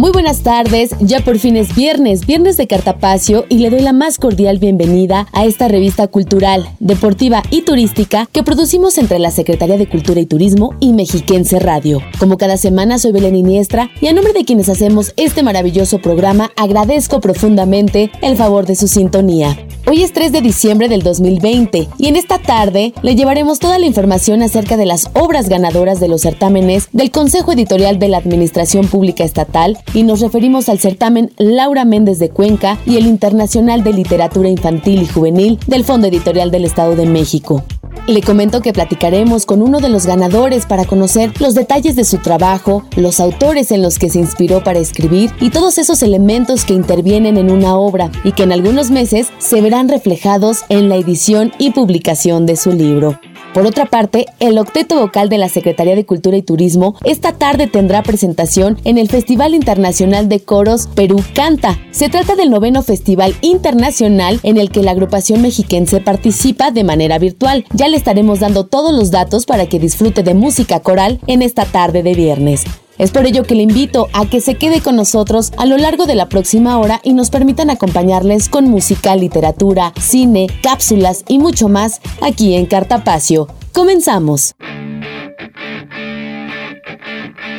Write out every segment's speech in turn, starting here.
Muy buenas tardes, ya por fin es viernes, viernes de Cartapacio y le doy la más cordial bienvenida a esta revista cultural, deportiva y turística que producimos entre la Secretaría de Cultura y Turismo y Mexiquense Radio. Como cada semana soy Belén Iniestra y a nombre de quienes hacemos este maravilloso programa agradezco profundamente el favor de su sintonía. Hoy es 3 de diciembre del 2020 y en esta tarde le llevaremos toda la información acerca de las obras ganadoras de los certámenes del Consejo Editorial de la Administración Pública Estatal y nos referimos al certamen Laura Méndez de Cuenca y el Internacional de Literatura Infantil y Juvenil del Fondo Editorial del Estado de México. Le comento que platicaremos con uno de los ganadores para conocer los detalles de su trabajo, los autores en los que se inspiró para escribir y todos esos elementos que intervienen en una obra y que en algunos meses se verán reflejados en la edición y publicación de su libro. Por otra parte, el octeto vocal de la Secretaría de Cultura y Turismo esta tarde tendrá presentación en el Festival Internacional de Coros Perú Canta. Se trata del noveno festival internacional en el que la agrupación mexiquense participa de manera virtual. Ya le estaremos dando todos los datos para que disfrute de música coral en esta tarde de viernes. Es por ello que le invito a que se quede con nosotros a lo largo de la próxima hora y nos permitan acompañarles con música, literatura, cine, cápsulas y mucho más aquí en Cartapacio. Comenzamos.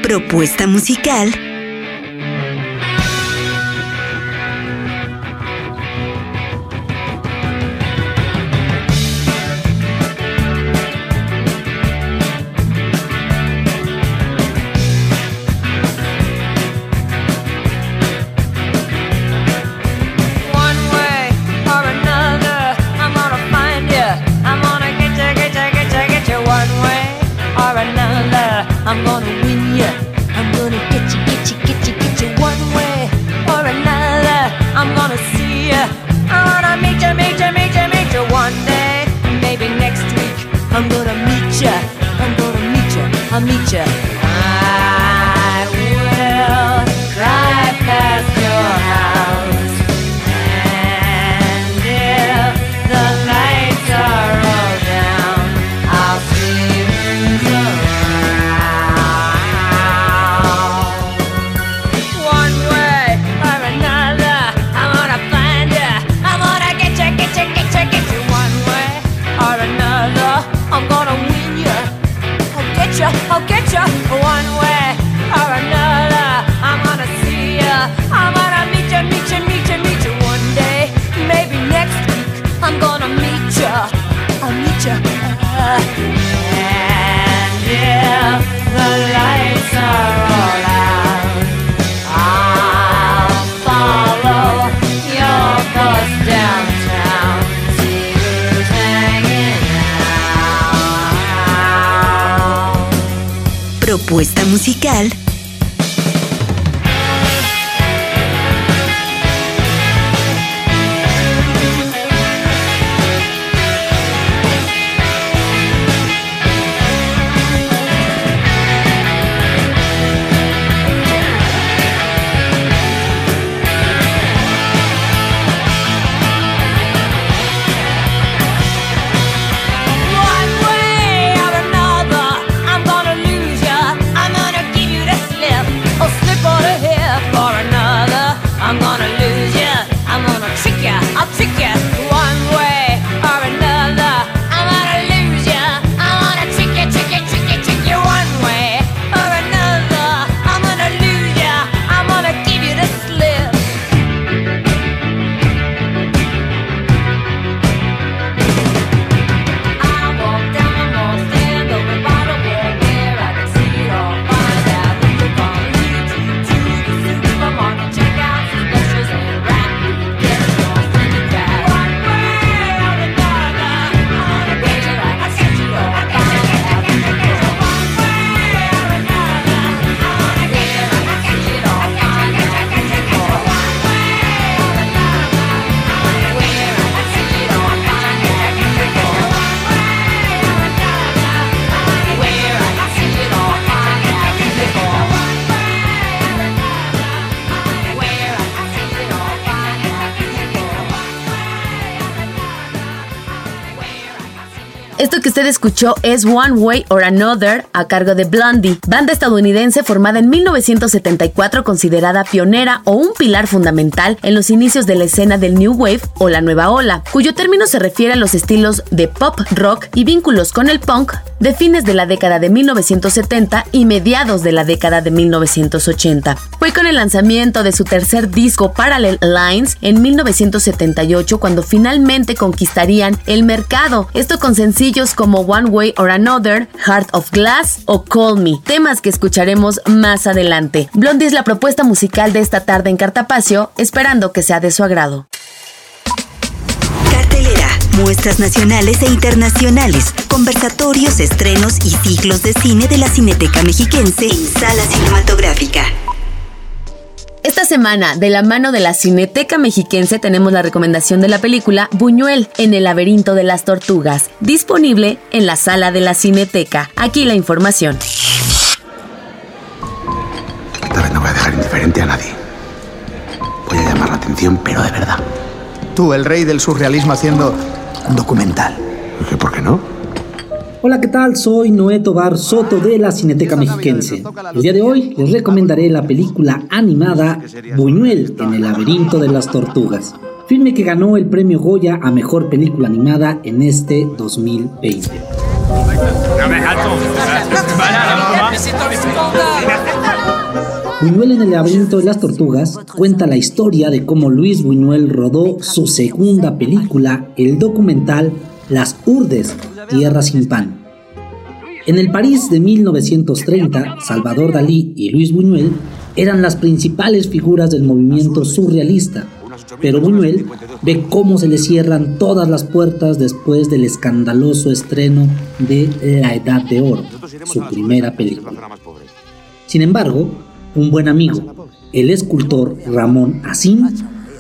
Propuesta musical usted escuchó es One Way or Another a cargo de Blondie, banda estadounidense formada en 1974 considerada pionera o un pilar fundamental en los inicios de la escena del New Wave o la nueva ola, cuyo término se refiere a los estilos de pop rock y vínculos con el punk de fines de la década de 1970 y mediados de la década de 1980. Fue con el lanzamiento de su tercer disco Parallel Lines en 1978 cuando finalmente conquistarían el mercado, esto con sencillos como One Way or Another, Heart of Glass o Call Me, temas que escucharemos más adelante. Blondie es la propuesta musical de esta tarde en Cartapacio, esperando que sea de su agrado. Muestras nacionales e internacionales, conversatorios, estrenos y ciclos de cine de la Cineteca Mexiquense en Sala Cinematográfica. Esta semana, de la mano de la Cineteca Mexiquense, tenemos la recomendación de la película Buñuel en el laberinto de las tortugas, disponible en la sala de la Cineteca. Aquí la información. Esta vez no voy a dejar indiferente a nadie. Voy a llamar la atención, pero de verdad. Tú, el rey del surrealismo, haciendo un documental. ¿Qué, ¿Por qué no? Hola, ¿qué tal? Soy Noé Tobar Soto de la Cineteca Mexiquense. El día de hoy les recomendaré la película animada Buñuel en el laberinto de las tortugas, filme que ganó el premio Goya a mejor película animada en este 2020. Buñuel en el laberinto de las tortugas cuenta la historia de cómo Luis Buñuel rodó su segunda película, el documental Las Urdes, Tierra sin Pan. En el París de 1930, Salvador Dalí y Luis Buñuel eran las principales figuras del movimiento surrealista, pero Buñuel ve cómo se le cierran todas las puertas después del escandaloso estreno de La Edad de Oro, su primera película. Sin embargo, un buen amigo, el escultor Ramón Asín,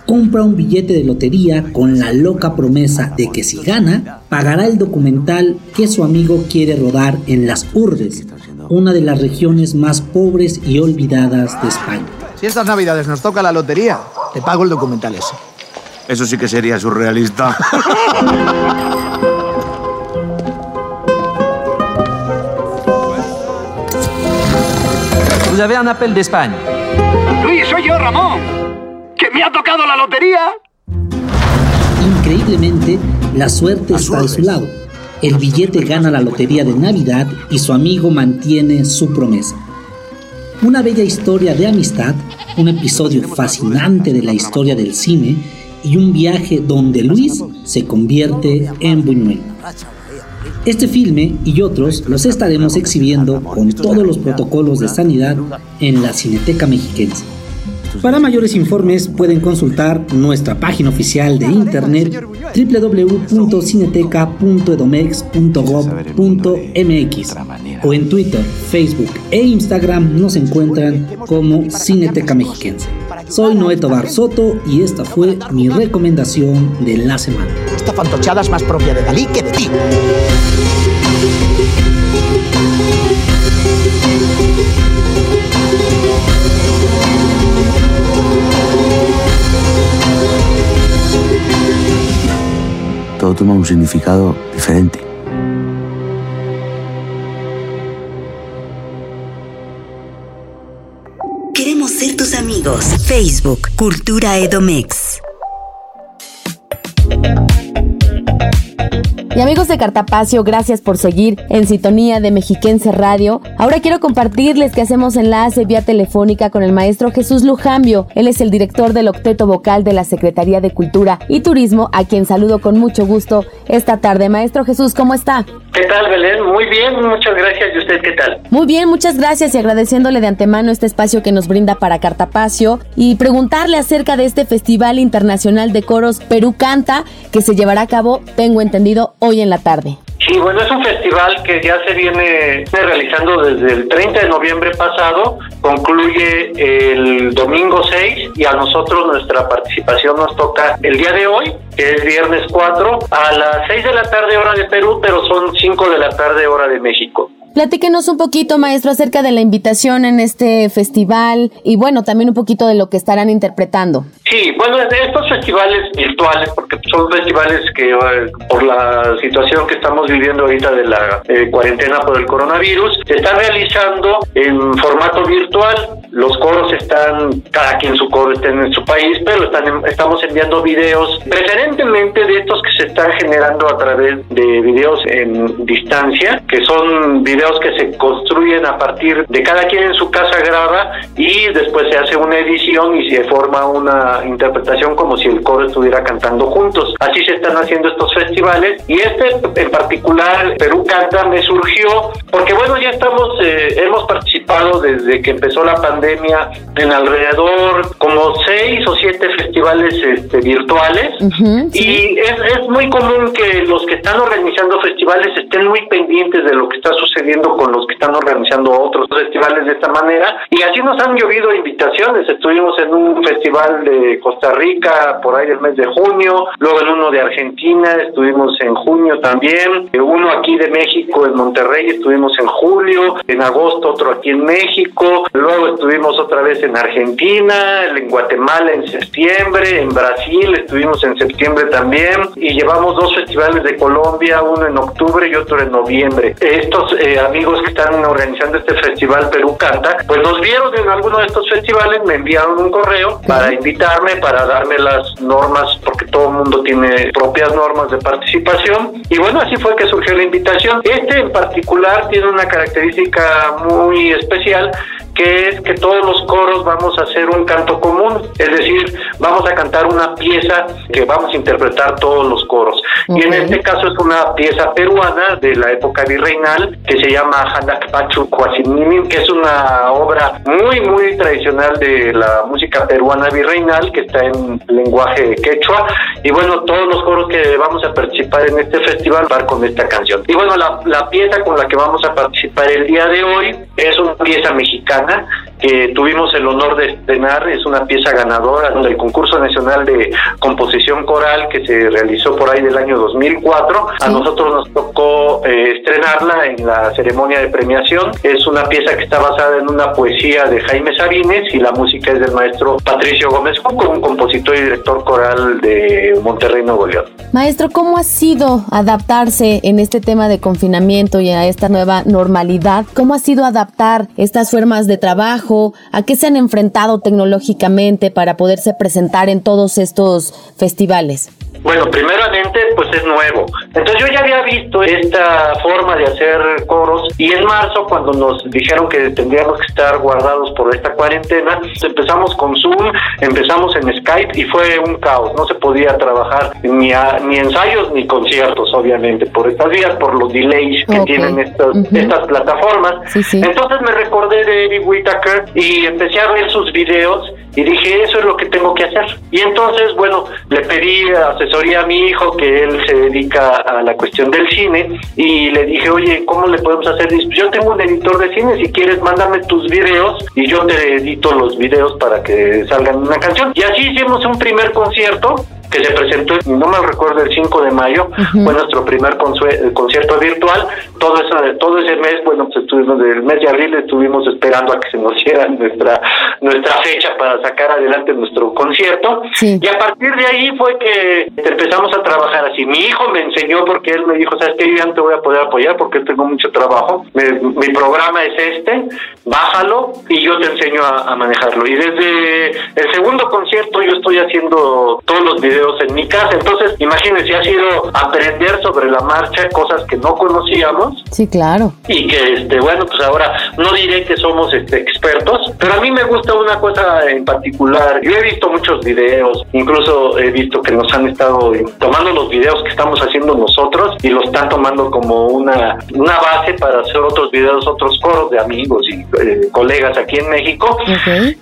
compra un billete de lotería con la loca promesa de que si gana, pagará el documental que su amigo quiere rodar en Las Urdes, una de las regiones más pobres y olvidadas de España. Si estas navidades nos toca la lotería, te pago el documental ese. Eso sí que sería surrealista. Vous avez un appel d'Espagne. Luis, soy yo, Ramón. ¿Que me ha tocado la lotería? Increíblemente, la suerte está de su lado. El billete gana la lotería de Navidad y su amigo mantiene su promesa. Una bella historia de amistad, un episodio fascinante de la historia del cine y un viaje donde Luis se convierte en Buñuel. Este filme y otros los estaremos exhibiendo con todos los protocolos de sanidad en la Cineteca Mexiquense. Para mayores informes pueden consultar nuestra página oficial de internet www.cineteca.edomex.gov.mx o en Twitter, Facebook e Instagram nos encuentran como Cineteca Mexiquense. Soy Noé Tobar Soto y esta fue mi recomendación de la semana. Esta fantochada es más propia de Dalí que de ti. Todo toma un significado diferente. Queremos ser tus amigos. Facebook, Cultura Edomex. Y amigos de Cartapacio, gracias por seguir en sintonía de Mexiquense Radio. Ahora quiero compartirles que hacemos enlace vía telefónica con el maestro Jesús Lujambio. Él es el director del octeto vocal de la Secretaría de Cultura y Turismo, a quien saludo con mucho gusto esta tarde. Maestro Jesús, ¿cómo está? ¿Qué tal, Belén? Muy bien, muchas gracias. ¿Y usted qué tal? Muy bien, muchas gracias y agradeciéndole de antemano este espacio que nos brinda para Cartapacio y preguntarle acerca de este Festival Internacional de Coros Perú Canta que se llevará a cabo, tengo entendido, hoy en la tarde. Sí, bueno, es un festival que ya se viene realizando desde el 30 de noviembre pasado, concluye el domingo 6 y a nosotros nuestra participación nos toca el día de hoy, que es viernes 4, a las 6 de la tarde hora de Perú, pero son 5 de la tarde hora de México. Platíquenos un poquito, maestro, acerca de la invitación en este festival y bueno, también un poquito de lo que estarán interpretando. Sí, bueno, estos festivales virtuales, porque son festivales que eh, por la situación que estamos viviendo ahorita de la eh, cuarentena por el coronavirus, se están realizando en formato virtual. Los coros están, cada quien su coro está en su país, pero están, estamos enviando videos, preferentemente de estos que se están generando a través de videos en distancia, que son videos que se construyen a partir de cada quien en su casa graba y después se hace una edición y se forma una interpretación como si el coro estuviera cantando juntos. Así se están haciendo estos festivales y este en particular, Perú Canta, me surgió porque bueno, ya estamos, eh, hemos participado desde que empezó la pandemia en alrededor como seis o siete festivales este, virtuales. Y es, es muy común que los que están organizando festivales estén muy pendientes de lo que está sucediendo con los que están organizando otros festivales de esta manera. Y así nos han llovido invitaciones. Estuvimos en un festival de Costa Rica por ahí del mes de junio, luego en uno de Argentina, estuvimos en junio también, uno aquí de México en Monterrey, estuvimos en julio, en agosto otro aquí en México, luego estuvimos otra vez en Argentina, en Guatemala en septiembre, en Brasil estuvimos en septiembre también y llevamos dos festivales de Colombia, uno en octubre y otro en noviembre. Estos eh, amigos que están organizando este festival Perú Canta, pues nos vieron en alguno de estos festivales, me enviaron un correo para invitar para darme las normas, porque todo el mundo tiene propias normas de participación. Y bueno, así fue que surgió la invitación. Este en particular tiene una característica muy especial que es que todos los coros vamos a hacer un canto común, es decir, vamos a cantar una pieza que vamos a interpretar todos los coros. Y en este caso es una pieza peruana de la época virreinal que se llama Hanak Pachu que es una obra muy, muy tradicional de la música peruana virreinal que está en lenguaje quechua. Y bueno, todos los coros que vamos a participar en este festival van con esta canción. Y bueno, la, la pieza con la que vamos a participar el día de hoy es una pieza mexicana ahora que tuvimos el honor de estrenar, es una pieza ganadora del concurso nacional de composición coral que se realizó por ahí del año 2004. A nosotros nos tocó eh, estrenarla en la ceremonia de premiación. Es una pieza que está basada en una poesía de Jaime Sabines y la música es del maestro Patricio Gómez Cuco, un compositor y director coral de Monterrey, Nuevo León. Maestro, ¿cómo ha sido adaptarse en este tema de confinamiento y a esta nueva normalidad? ¿Cómo ha sido adaptar estas formas de de trabajo? ¿A qué se han enfrentado tecnológicamente para poderse presentar en todos estos festivales? Bueno, primeramente, pues es nuevo. Entonces yo ya había visto esta forma de hacer coros y en marzo, cuando nos dijeron que tendríamos que estar guardados por esta cuarentena, empezamos con Zoom, empezamos en Skype y fue un caos. No se podía trabajar ni, ni ensayos ni conciertos, obviamente, por estas vías, por los delays que tienen estas, estas plataformas. Entonces me recordé de Eric Whitaker y empecé a ver sus videos y dije, eso es lo que tengo que hacer. Y entonces, bueno, le pedí asesoría a mi hijo, que él se dedica a la cuestión del cine, y le dije, oye, ¿cómo le podemos hacer? Yo tengo un editor de cine, si quieres, mándame tus videos y yo te edito los videos para que salgan una canción. Y así hicimos un primer concierto que se presentó, no me recuerdo, el 5 de mayo, fue nuestro primer concierto virtual. Todo, eso, todo ese mes, bueno, pues estuvimos, del mes de abril estuvimos esperando a que se nos diera nuestra, nuestra fecha para sacar adelante nuestro concierto. Y a partir de ahí fue que empezamos a trabajar así. Mi hijo me enseñó porque él me dijo, ¿sabes qué? Yo ya no te voy a poder apoyar porque tengo mucho trabajo. mi programa es este, bájalo y yo te enseño a manejarlo. Y desde el segundo concierto yo estoy haciendo todos los videos en mi casa. Entonces, imagínense, ha sido aprender sobre la marcha cosas que no conocíamos. Sí, claro. Y que, este, bueno, pues ahora no diré que somos este, expertos, pero a mí me gusta una cosa en particular. Yo he visto muchos videos, incluso he visto que nos han estado tomando los videos que estamos haciendo nosotros y los están tomando como una, una base para hacer otros videos, otros coros de amigos y eh, colegas aquí en México.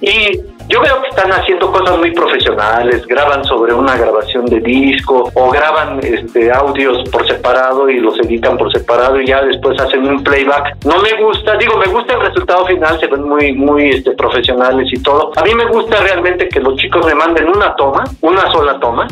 Y Yo veo que están haciendo cosas muy profesionales, graban sobre una grabación de disco o graban este audios por separado y los editan por separado y ya después hacen un playback. No me gusta, digo, me gusta el resultado final, se ven muy muy este, profesionales y todo. A mí me gusta realmente que los chicos me manden una toma, una sola toma.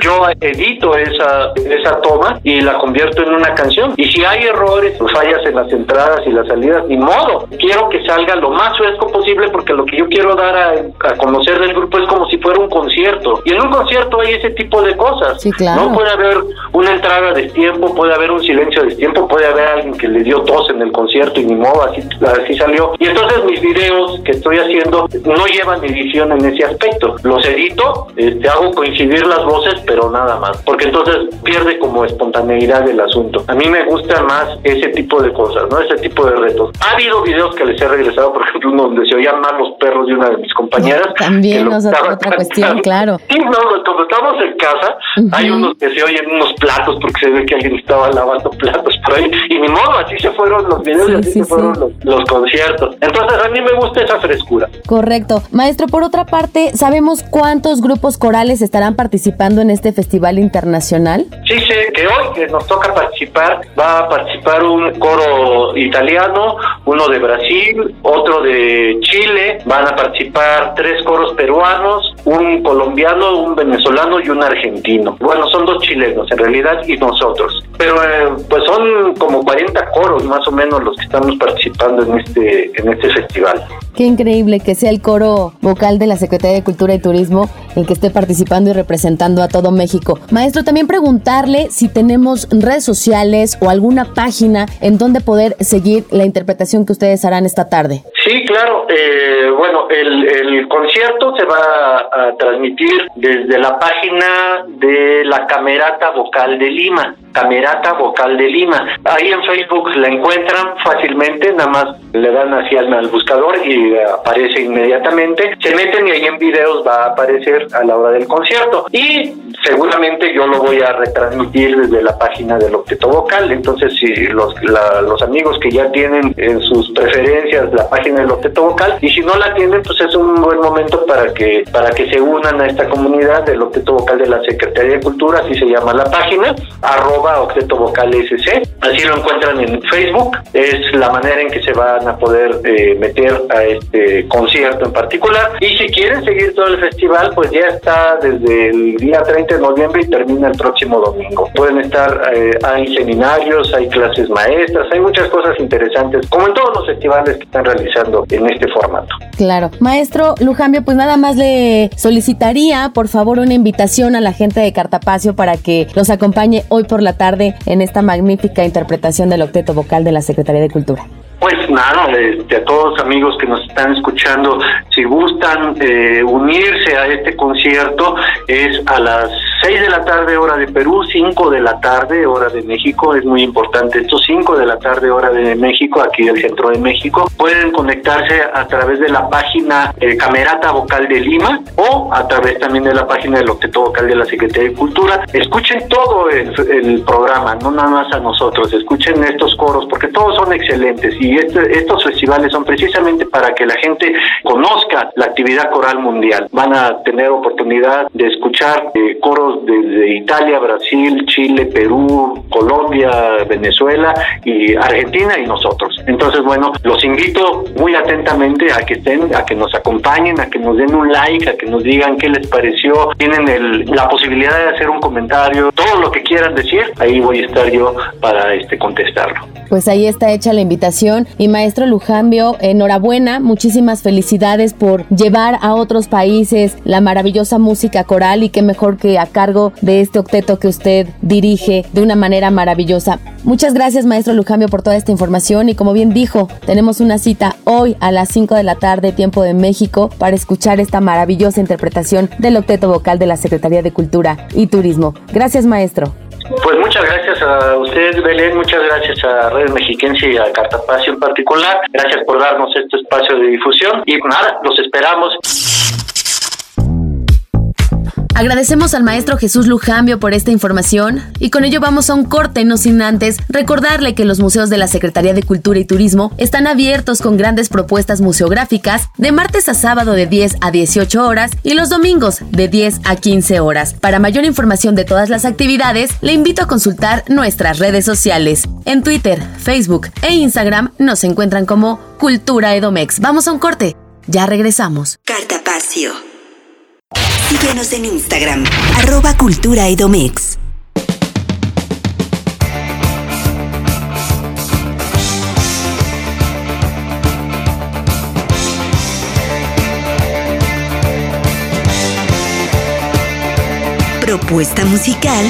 Yo edito esa esa toma y la convierto en una canción. Y si hay errores, fallas en las entradas y las salidas, ni modo. Quiero que salga lo más fresco posible porque lo que yo quiero dar a, conocer del grupo es como si fuera un concierto. Y en un concierto hay ese tipo de cosas. No puede haber una entrada de tiempo, puede haber un silencio de tiempo, puede haber alguien que le dio tos en el concierto y ni modo, así, así salió. Y entonces mis videos que estoy haciendo no llevan edición en ese aspecto. Los edito, este, hago coincidir las voces, pero nada más. Porque entonces pierde como espontaneidad el asunto. A mí me gusta más ese tipo de cosas, ¿no? Ese tipo de retos. Ha habido videos que les he regresado, por ejemplo, donde se oían mal los perros de una de mis compañeras. También nos otra cuestión, claro. Sí, no, cuando estamos en casa, hay unos que se oyen unos platos porque se ve que alguien estaba lavando platos por ahí. Y ni modo, así se fueron los videos y así se fueron los, los conciertos. Entonces, a mí me gusta esa frescura. Correcto. Maestro, por otra parte, ¿sabemos cuántos grupos corales estarán participando en este festival internacional? Sí, sé que hoy que nos toca participar, va a participar un coro italiano, uno de Brasil, otro de Chile, van a participar tres coros peruanos, un colombiano, un venezolano y un argentino. Bueno, son dos chilenos en realidad y nosotros. Pero eh, pues son como 40 coros más o menos los que estamos participando en este en este festival. Qué increíble que sea el coro vocal de la Secretaría de Cultura y Turismo el que esté participando y representando a todo México. Maestro, también preguntarle si tenemos redes sociales o alguna página en donde poder seguir la interpretación que ustedes harán esta tarde. Sí, claro. Eh, bueno, el, el, concierto se va a transmitir desde la página de la Camerata Vocal de Lima. Camerata Vocal de Lima. Ahí en Facebook la encuentran fácilmente, nada más le dan así al, al buscador y aparece inmediatamente. Se meten y ahí en videos va a aparecer a la hora del concierto. Y seguramente yo lo voy a retransmitir desde la página del Octeto Vocal. Entonces, si los, los amigos que ya tienen en sus preferencias la página del Octeto Vocal, y si no la tienen, pues es un buen momento para que, para que se unan a esta comunidad del Octeto Vocal de la Secretaría de Cultura, así se llama la página, arroba Octeto Vocal SC. Así lo encuentran en Facebook. Es la manera en que se van a poder eh, meter a este concierto en particular. Y si quieren seguir todo el festival, pues ya está desde el día 30 de noviembre y termina el próximo domingo. Pueden estar, eh, hay seminarios, hay clases maestras, hay muchas cosas interesantes, como en todos los festivales que están realizando en este formato. Claro. Maestro Lujambio, pues nada más le solicitaría, por favor, una invitación a la gente de Cartapacio para que los acompañe hoy por la tarde en esta magnífica interpretación del octeto vocal de la Secretaría de Cultura. Pues nada, este, a todos los amigos que nos están escuchando, si gustan eh, unirse a este concierto, es a las 6 de la tarde hora de Perú, 5 de la tarde hora de México, es muy importante esto, 5 de la tarde hora de México, aquí del centro de México. Pueden conectarse a través de la página eh, Camerata Vocal de Lima o a través también de la página del Octeto Vocal de la Secretaría de Cultura. Escuchen todo el, el programa, no nada más a nosotros, escuchen estos coros porque todos son excelentes y este, estos festivales son precisamente para que la gente conozca la actividad coral mundial. Van a tener oportunidad de escuchar eh, coros desde Italia, Brasil, Chile, Perú, Colombia, Venezuela y Argentina y nosotros. Entonces, bueno, los invito muy atentamente a que estén, a que nos acompañen, a que nos den un like, a que nos digan qué les pareció. Tienen el, la posibilidad de hacer un comentario, todo lo que quieran decir, ahí voy a estar yo para este contestarlo. Pues ahí está hecha la invitación y maestro Lujambio, enhorabuena, muchísimas felicidades por llevar a otros países la maravillosa música coral y qué mejor que a cargo de este octeto que usted dirige de una manera maravillosa. Muchas gracias maestro Lujambio por toda esta información y como bien dijo, tenemos una cita hoy a las 5 de la tarde tiempo de México para escuchar esta maravillosa interpretación del octeto vocal de la Secretaría de Cultura y Turismo. Gracias maestro. Pues muchas gracias a usted, Belén, muchas gracias a Red Mexiquense y a Cartapacio en particular. Gracias por darnos este espacio de difusión y nada, los esperamos. Agradecemos al maestro Jesús Lujambio por esta información y con ello vamos a un corte, no sin antes recordarle que los museos de la Secretaría de Cultura y Turismo están abiertos con grandes propuestas museográficas de martes a sábado de 10 a 18 horas y los domingos de 10 a 15 horas. Para mayor información de todas las actividades, le invito a consultar nuestras redes sociales. En Twitter, Facebook e Instagram nos encuentran como Cultura Edomex. Vamos a un corte. Ya regresamos. Cartapacio. Síguenos en Instagram, arroba Cultura Edomex. Propuesta musical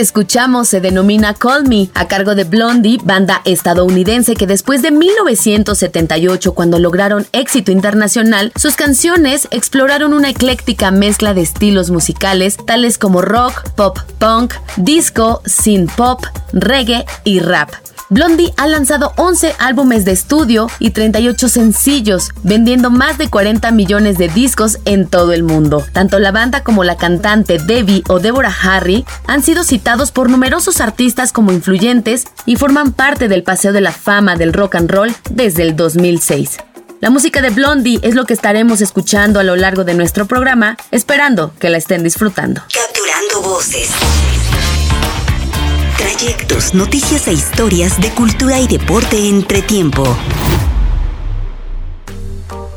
que escuchamos se denomina Call Me, a cargo de Blondie, banda estadounidense que después de 1978, cuando lograron éxito internacional, sus canciones exploraron una ecléctica mezcla de estilos musicales tales como rock, pop, punk, disco, synth pop, reggae y rap. Blondie ha lanzado 11 álbumes de estudio y 38 sencillos, vendiendo más de 40 millones de discos en todo el mundo. Tanto la banda como la cantante Debbie o Deborah Harry han sido citados por numerosos artistas como influyentes y forman parte del Paseo de la Fama del Rock and Roll desde el 2006. La música de Blondie es lo que estaremos escuchando a lo largo de nuestro programa, esperando que la estén disfrutando. Capturando voces trayectos, noticias e historias de cultura y deporte entre tiempo.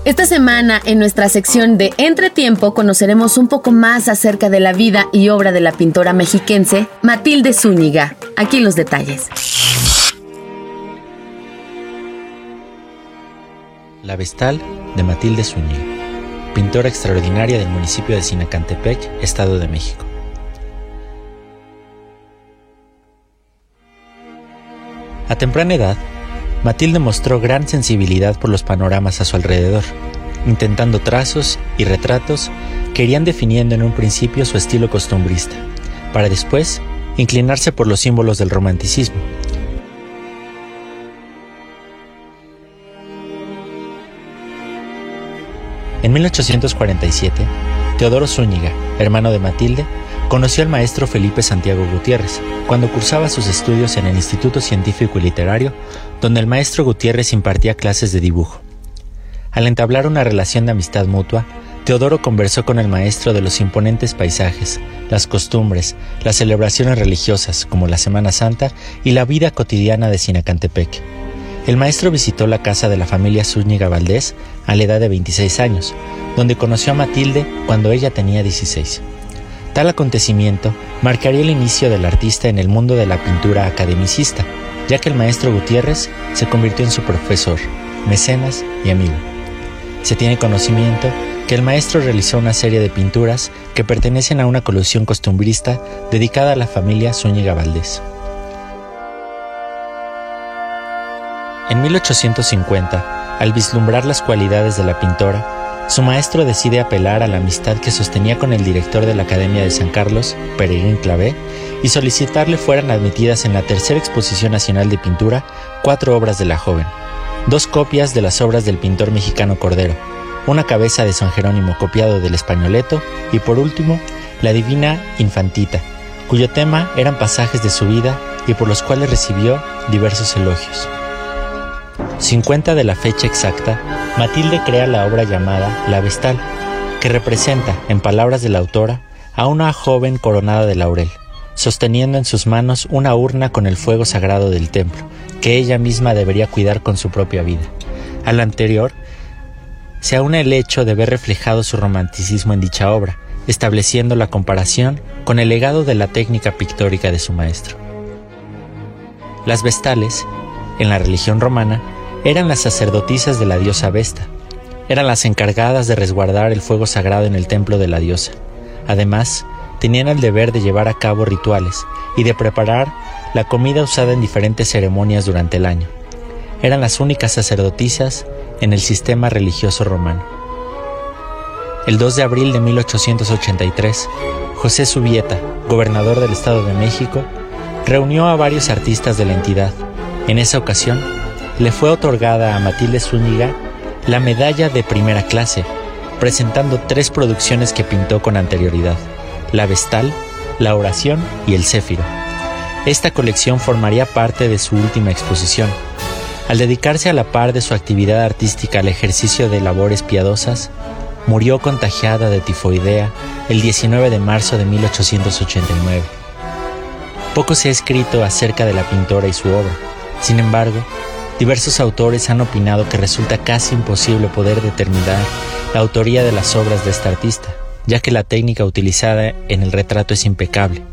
Esta semana, en nuestra sección de Entretiempo, conoceremos un poco más acerca de la vida y obra de la pintora mexiquense Matilde Zúñiga. Aquí los detalles. La Vestal de Matilde Zúñiga, pintora extraordinaria del municipio de Sinacantepec, Estado de México. A temprana edad, Matilde mostró gran sensibilidad por los panoramas a su alrededor, intentando trazos y retratos que irían definiendo en un principio su estilo costumbrista, para después inclinarse por los símbolos del romanticismo, En 1847, Teodoro Zúñiga, hermano de Matilde, conoció al maestro Felipe Santiago Gutiérrez cuando cursaba sus estudios en el Instituto Científico y Literario, donde el maestro Gutiérrez impartía clases de dibujo. Al entablar una relación de amistad mutua, Teodoro conversó con el maestro de los imponentes paisajes, las costumbres, las celebraciones religiosas como la Semana Santa y la vida cotidiana de Sinacantepec el maestro visitó la casa de la familia Zúñiga Valdés a la edad de 26 años, donde conoció a Matilde cuando ella tenía 16. Tal acontecimiento marcaría el inicio del artista en el mundo de la pintura academicista, ya que el maestro Gutiérrez se convirtió en su profesor, mecenas y amigo. Se tiene conocimiento que el maestro realizó una serie de pinturas que pertenecen a una colección costumbrista dedicada a la familia Zúñiga Valdés. En 1850, al vislumbrar las cualidades de la pintora, su maestro decide apelar a la amistad que sostenía con el director de la Academia de San Carlos, Peregrín Clavé, y solicitarle fueran admitidas en la tercera exposición nacional de pintura cuatro obras de la joven, dos copias de las obras del pintor mexicano Cordero, una cabeza de San Jerónimo copiado del españoleto y por último, la Divina Infantita, cuyo tema eran pasajes de su vida y por los cuales recibió diversos elogios. 50 de la fecha exacta, Matilde crea la obra llamada La Vestal, que representa, en palabras de la autora, a una joven coronada de laurel, sosteniendo en sus manos una urna con el fuego sagrado del templo, que ella misma debería cuidar con su propia vida. Al anterior, se aúna el hecho de ver reflejado su romanticismo en dicha obra, estableciendo la comparación con el legado de la técnica pictórica de su maestro. Las vestales, en la religión romana, eran las sacerdotisas de la diosa Vesta. Eran las encargadas de resguardar el fuego sagrado en el templo de la diosa. Además, tenían el deber de llevar a cabo rituales y de preparar la comida usada en diferentes ceremonias durante el año. Eran las únicas sacerdotisas en el sistema religioso romano. El 2 de abril de 1883, José Subieta, gobernador del Estado de México, reunió a varios artistas de la entidad. En esa ocasión, le fue otorgada a Matilde Zúñiga la medalla de primera clase, presentando tres producciones que pintó con anterioridad, la Vestal, la Oración y el Céfiro. Esta colección formaría parte de su última exposición. Al dedicarse a la par de su actividad artística al ejercicio de labores piadosas, murió contagiada de tifoidea el 19 de marzo de 1889. Poco se ha escrito acerca de la pintora y su obra. Sin embargo, Diversos autores han opinado que resulta casi imposible poder determinar la autoría de las obras de esta artista, ya que la técnica utilizada en el retrato es impecable,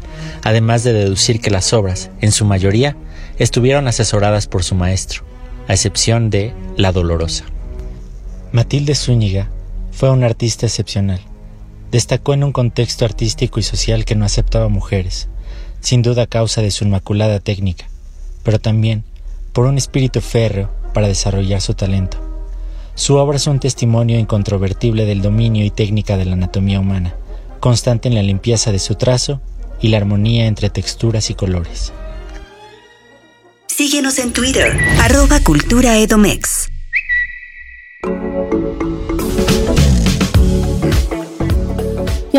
además de deducir que las obras, en su mayoría, estuvieron asesoradas por su maestro, a excepción de La Dolorosa. Matilde Zúñiga fue una artista excepcional. Destacó en un contexto artístico y social que no aceptaba mujeres, sin duda a causa de su inmaculada técnica, pero también por un espíritu férreo para desarrollar su talento. Su obra es un testimonio incontrovertible del dominio y técnica de la anatomía humana, constante en la limpieza de su trazo y la armonía entre texturas y colores. Síguenos en Twitter, arroba.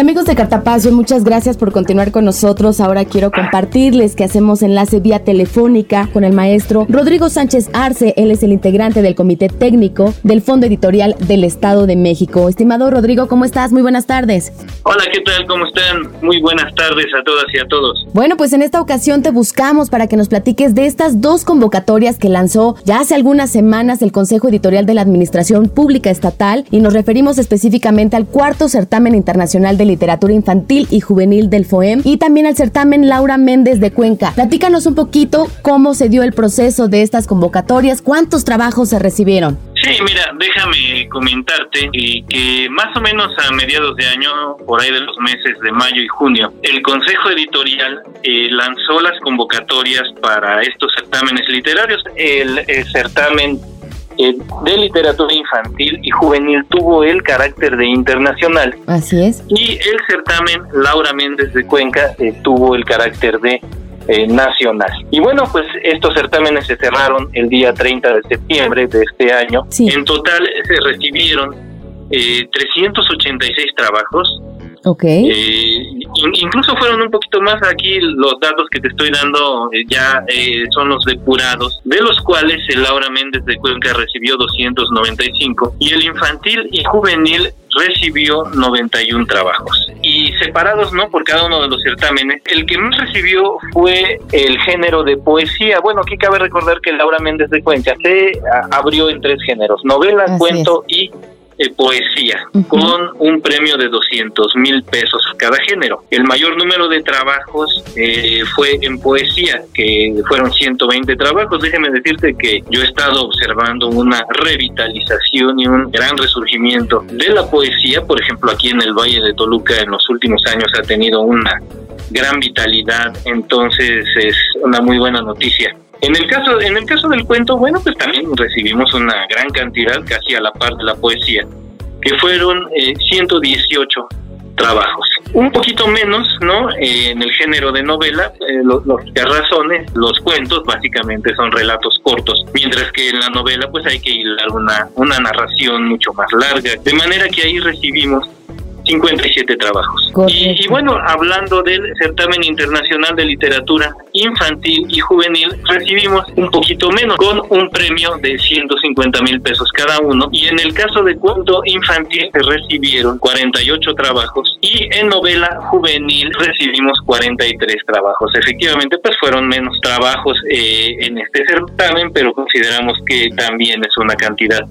Amigos de Cartapacio, muchas gracias por continuar con nosotros. Ahora quiero compartirles que hacemos enlace vía telefónica con el maestro Rodrigo Sánchez Arce. Él es el integrante del Comité Técnico del Fondo Editorial del Estado de México. Estimado Rodrigo, ¿cómo estás? Muy buenas tardes. Hola, ¿qué tal? ¿Cómo están? Muy buenas tardes a todas y a todos. Bueno, pues en esta ocasión te buscamos para que nos platiques de estas dos convocatorias que lanzó ya hace algunas semanas el Consejo Editorial de la Administración Pública Estatal y nos referimos específicamente al cuarto certamen internacional de Literatura Infantil y Juvenil del FOEM y también al certamen Laura Méndez de Cuenca. Platícanos un poquito cómo se dio el proceso de estas convocatorias, cuántos trabajos se recibieron. Sí, mira, déjame comentarte que más o menos a mediados de año, por ahí de los meses de mayo y junio, el Consejo Editorial eh, lanzó las convocatorias para estos certámenes literarios. El, certamen eh, de literatura infantil y juvenil tuvo el carácter de internacional. Así es. Y el certamen Laura Méndez de Cuenca eh, tuvo el carácter de eh, nacional. Y bueno, pues estos certámenes se cerraron el día 30 de septiembre de este año. En total se recibieron eh, 386 trabajos. Ok. Eh, incluso fueron un poquito más aquí los datos que te estoy dando eh, ya son los depurados, de los cuales el Laura Méndez de Cuenca recibió 295 y el infantil y juvenil recibió 91 trabajos. Y separados, ¿no? Por cada uno de los certámenes. El que más recibió fue el género de poesía. Bueno, aquí cabe recordar que Laura Méndez de Cuenca se abrió en tres géneros, novela, cuento y poesía, con un premio de 200 mil pesos cada género. El mayor número de trabajos eh, fue en poesía, que fueron 120 trabajos. Déjeme decirte que yo he estado observando una revitalización y un gran resurgimiento de la poesía. Por ejemplo, aquí en el Valle de Toluca en los últimos años ha tenido una gran vitalidad, entonces es una muy buena noticia. En el caso, en el caso del cuento, bueno, pues también recibimos una gran cantidad, casi a la par de la poesía, que fueron 118 eh, trabajos. Un poquito menos, ¿no? Eh, en el género de novela, eh, los razones, los cuentos básicamente son relatos cortos, mientras que en la novela pues hay que hilar una, una narración mucho más larga. De manera que ahí recibimos 57 trabajos. Y, bueno, hablando del certamen internacional de literatura infantil y juvenil, recibimos un poquito menos, con un premio de 150 mil pesos cada uno. Y en el caso de cuento infantil, se recibieron 48 trabajos y en novela juvenil recibimos 43 trabajos. Efectivamente, pues fueron menos trabajos eh, en este certamen, pero consideramos que también es una cantidad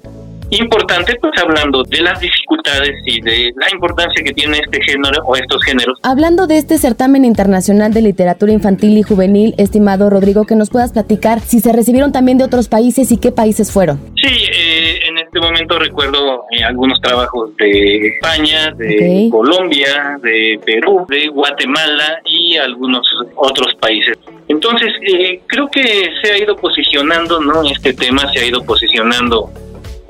importante, pues hablando de las dificultades y de la importancia que tiene este género o estos géneros. Hablando de este certamen internacional de literatura infantil y juvenil, estimado Rodrigo, que nos puedas platicar si se recibieron también de otros países y qué países fueron. Sí, eh, en este momento recuerdo eh, algunos trabajos de España, de Colombia, de Perú, de Guatemala y algunos otros países. Entonces, eh, creo que se ha ido posicionando, ¿no? Este tema se ha ido posicionando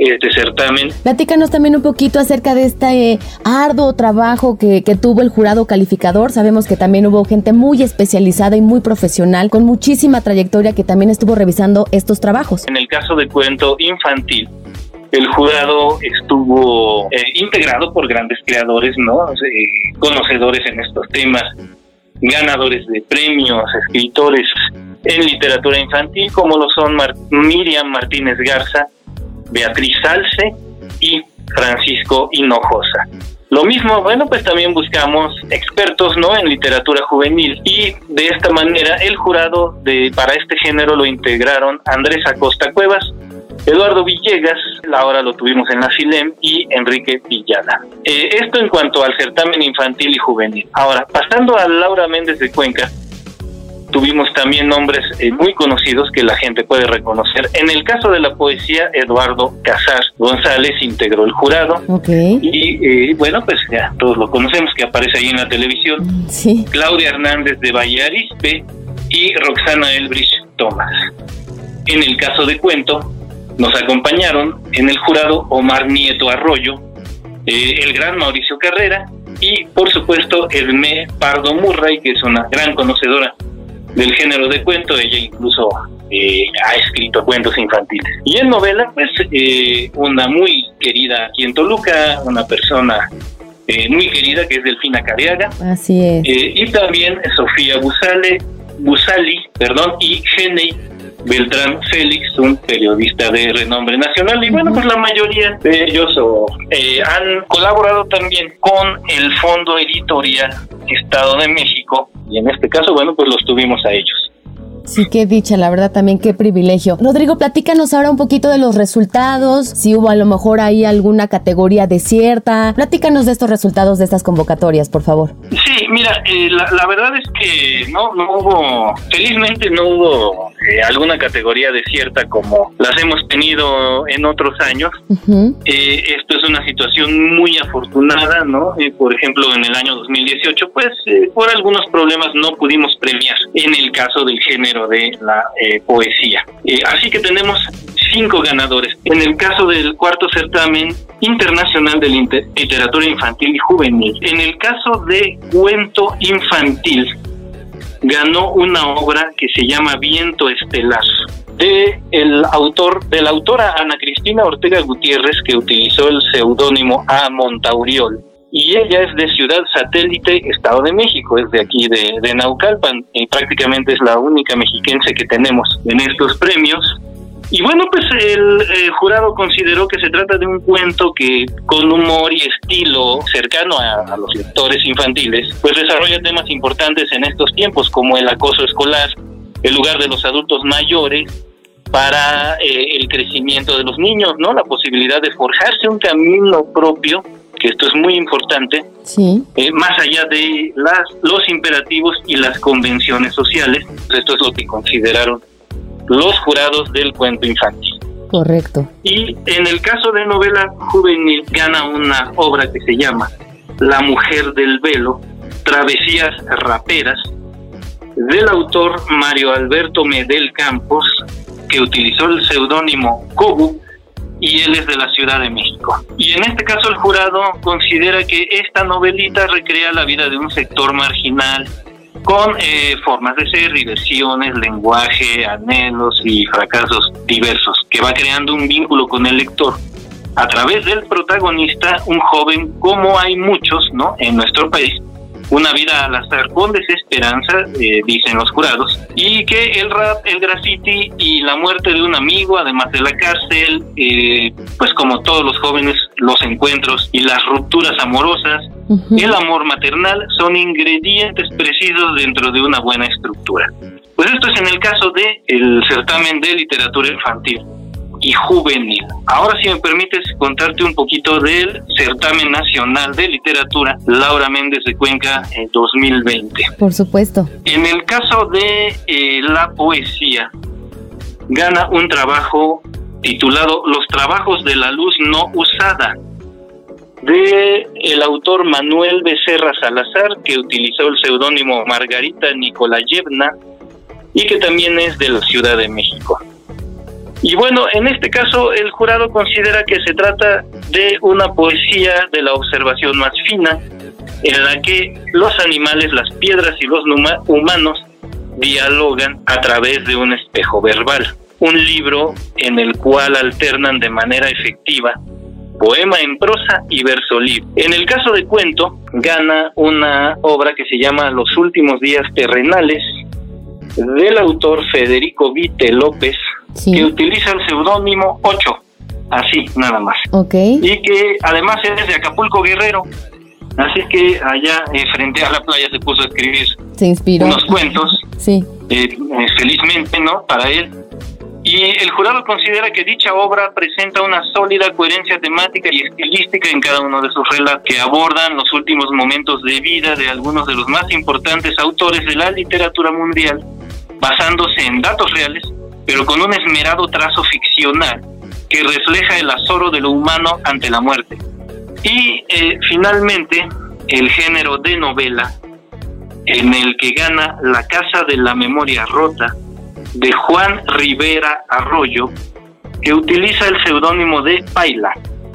este certamen. Platícanos también un poquito acerca de este eh, arduo trabajo que, que, tuvo el jurado calificador. Sabemos que también hubo gente muy especializada y muy profesional, con muchísima trayectoria que también estuvo revisando estos trabajos. En el caso de cuento infantil, el jurado estuvo eh, integrado por grandes creadores, ¿no? Eh, conocedores en estos temas, ganadores de premios, escritores en literatura infantil, como lo son Miriam Martínez Garza, Beatriz Salce y Francisco Hinojosa. Lo mismo, bueno, pues también buscamos expertos, ¿no? En literatura juvenil y de esta manera el jurado de para este género lo integraron Andrés Acosta Cuevas, Eduardo Villegas, ahora lo tuvimos en la FILEM, y Enrique Villada. Eh, esto en cuanto al certamen infantil y juvenil. Ahora, pasando a Laura Méndez de Cuenca, tuvimos también nombres eh, muy conocidos que la gente puede reconocer. En el caso de la poesía, Eduardo Casar González integró el jurado. Y eh, bueno, pues ya todos lo conocemos, que aparece ahí en la televisión. Sí. Claudia Hernández de Vallarispe y Roxana Elbrich Tomás. En el caso de cuento, nos acompañaron en el jurado Omar Nieto Arroyo, eh, el gran Mauricio Carrera y por supuesto Edmé Pardo Murray, que es una gran conocedora del género de cuento, ella incluso eh, ha escrito cuentos infantiles. Y en novela, pues eh, una muy querida aquí en Toluca, una persona eh, muy querida que es Delfina Cariaga. Así es. y también Sofía Busale, Busali, perdón, y Genei Beltrán Félix, un periodista de renombre nacional. Y bueno, pues la mayoría de ellos han colaborado también con el Fondo Editorial Estado de México y en este caso, bueno, pues los tuvimos a ellos. Sí, qué dicha, la verdad también qué privilegio. Rodrigo, platícanos ahora un poquito de los resultados, si hubo a lo mejor ahí alguna categoría desierta. Platícanos de estos resultados de estas convocatorias, por favor. Sí, mira, eh, la, verdad es que no, no hubo, felizmente no hubo eh, alguna categoría desierta como las hemos tenido en otros años. Eh, esto es una situación muy afortunada, ¿no? por ejemplo, en el año 2018, pues por algunos problemas no pudimos premiar en el caso del género de la poesía. así que tenemos cinco ganadores. En el caso del cuarto certamen internacional de literatura infantil y juvenil, en el caso de cuento infantil, ganó una obra que se llama Viento Estelar de el autor de la autora Ana Cristina Ortega Gutiérrez que utilizó el seudónimo A. Montauriol. Y ella es de Ciudad Satélite, Estado de México, es de aquí de, de Naucalpan y prácticamente es la única mexiquense que tenemos en estos premios y bueno, pues el, jurado consideró que se trata de un cuento que con humor y estilo cercano a, los lectores infantiles, pues desarrolla temas importantes en estos tiempos como el acoso escolar, el lugar de los adultos mayores para eh, el crecimiento de los niños, ¿no? La posibilidad de forjarse un camino propio que esto es muy importante, sí. Eh, más allá de las, los imperativos y las convenciones sociales. Esto es lo que consideraron los jurados del cuento infantil. Correcto. Y en el caso de novela juvenil gana una obra que se llama La mujer del velo, Travesías raperas, del autor Mario Alberto Medel Campos, que utilizó el seudónimo Cobu y él es de la Ciudad de México. Y en este caso el jurado considera que esta novelita recrea la vida de un sector marginal con eh, formas de ser, diversiones, lenguaje, anhelos y fracasos diversos, que va creando un vínculo con el lector. A través del protagonista, un joven como hay muchos ¿no? en nuestro país, una vida al azar con desesperanza, eh, dicen los jurados, y que el rap, el graffiti y la muerte de un amigo, además de la cárcel, eh, pues como todos los jóvenes, los encuentros y las rupturas amorosas, el amor maternal son ingredientes precisos dentro de una buena estructura. Pues esto es en el caso de el certamen de literatura infantil y juvenil. Ahora si me permites contarte un poquito del certamen nacional de literatura Laura Méndez de Cuenca en 2020. Por supuesto. En el caso de eh, la poesía, gana un trabajo titulado Los trabajos de la luz no usada de el autor Manuel Becerra Salazar que utilizó el seudónimo Margarita Nikolayevna y que también es de la Ciudad de México. Y bueno, en este caso el jurado considera que se trata de una poesía de la observación más fina, en la que los animales, las piedras y los humanos dialogan a través de un espejo verbal. Un libro en el cual alternan de manera efectiva poema en prosa y verso libre. En el caso de cuento, gana una obra que se llama Los últimos días terrenales, del autor Federico Vite López, que utiliza el seudónimo 8, así nada más. Y que además es de Acapulco Guerrero, así que allá eh, frente a la playa se puso a escribir unos cuentos. Sí. Eh, eh, felizmente, ¿no? Para él. Y el jurado considera que dicha obra presenta una sólida coherencia temática y estilística en cada uno de sus relatos, que abordan los últimos momentos de vida de algunos de los más importantes autores de la literatura mundial, basándose en datos reales pero con un esmerado trazo ficcional que refleja el azoro de lo humano ante la muerte. Y eh, finalmente, el género de novela, en el que gana La Casa de la Memoria Rota, de Juan Rivera Arroyo, que utiliza el seudónimo de Paila,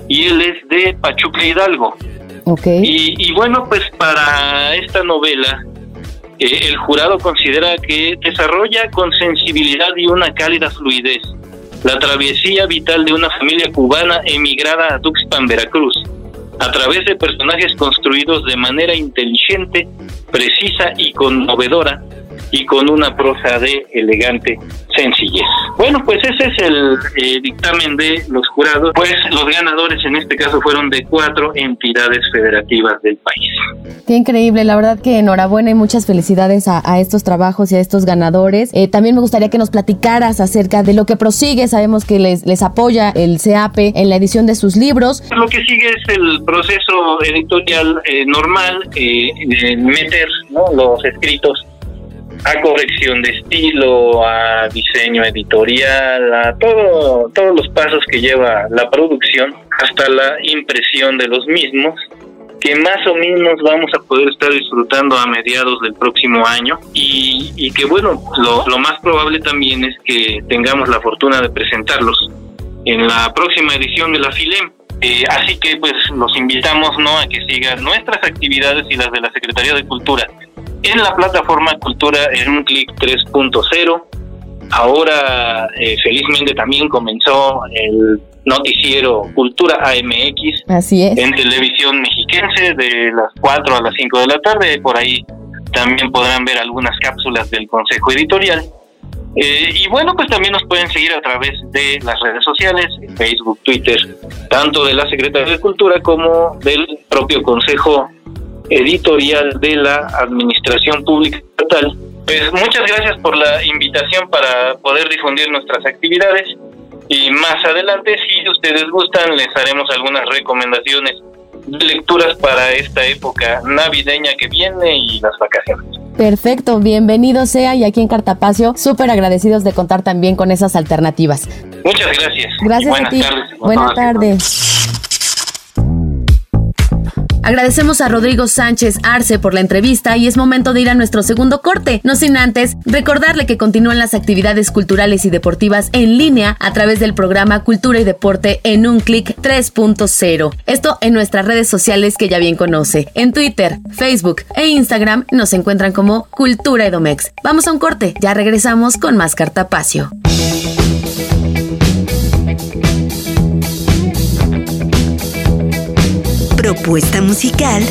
y él es de Pachuca Hidalgo. Okay. Y, y bueno, pues para esta novela eh, el jurado considera que desarrolla con sensibilidad y una cálida fluidez la travesía vital de una familia cubana emigrada a Tuxpan, Veracruz, a través de personajes construidos de manera inteligente, precisa y conmovedora, y con una prosa de elegante sencillez. Bueno, pues ese es el eh, dictamen de los jurados, pues los ganadores en este caso fueron de cuatro entidades federativas del país. Qué increíble, la verdad que enhorabuena y muchas felicidades a, estos trabajos y a estos ganadores. Eh, también me gustaría que nos platicaras acerca de lo que prosigue, sabemos que les, les apoya el CAP en la edición de sus libros. Lo que sigue es el proceso editorial eh, normal, de meter los escritos a corrección de estilo, a diseño editorial, a todo, todos los pasos que lleva la producción hasta la impresión de los mismos, que más o menos vamos a poder estar disfrutando a mediados del próximo año. Y, que bueno, lo, más probable también es que tengamos la fortuna de presentarlos en la próxima edición de la FILEM. Eh, así que pues los invitamos no a que sigan nuestras actividades y las de la Secretaría de Cultura en la plataforma Cultura en un clic 3.0. Ahora, eh, felizmente, también comenzó el noticiero Cultura AMX. Así es. En televisión mexiquense de las 4 a las 5 de la tarde. Por ahí también podrán ver algunas cápsulas del Consejo Editorial. Eh, y bueno, pues también nos pueden seguir a través de las redes sociales, Facebook, Twitter, tanto de la Secretaría de Cultura como del propio Consejo editorial de la Administración Pública Estatal. Pues muchas gracias por la invitación para poder difundir nuestras actividades y más adelante, si ustedes gustan, les haremos algunas recomendaciones de lecturas para esta época navideña que viene y las vacaciones. Perfecto, bienvenido sea y aquí en Cartapacio, súper agradecidos de contar también con esas alternativas. Muchas gracias. Gracias buenas a ti. Tardes. Buenas tardes. Agradecemos a Rodrigo Sánchez Arce por la entrevista y es momento de ir a nuestro segundo corte, no sin antes recordarle que continúan las actividades culturales y deportivas en línea a través del programa Cultura y Deporte en un clic 3.0. Esto en nuestras redes sociales que ya bien conoce. En Twitter, Facebook e Instagram nos encuentran como Cultura Edomex. Vamos a un corte, ya regresamos con más Cartapacio. Propuesta musical.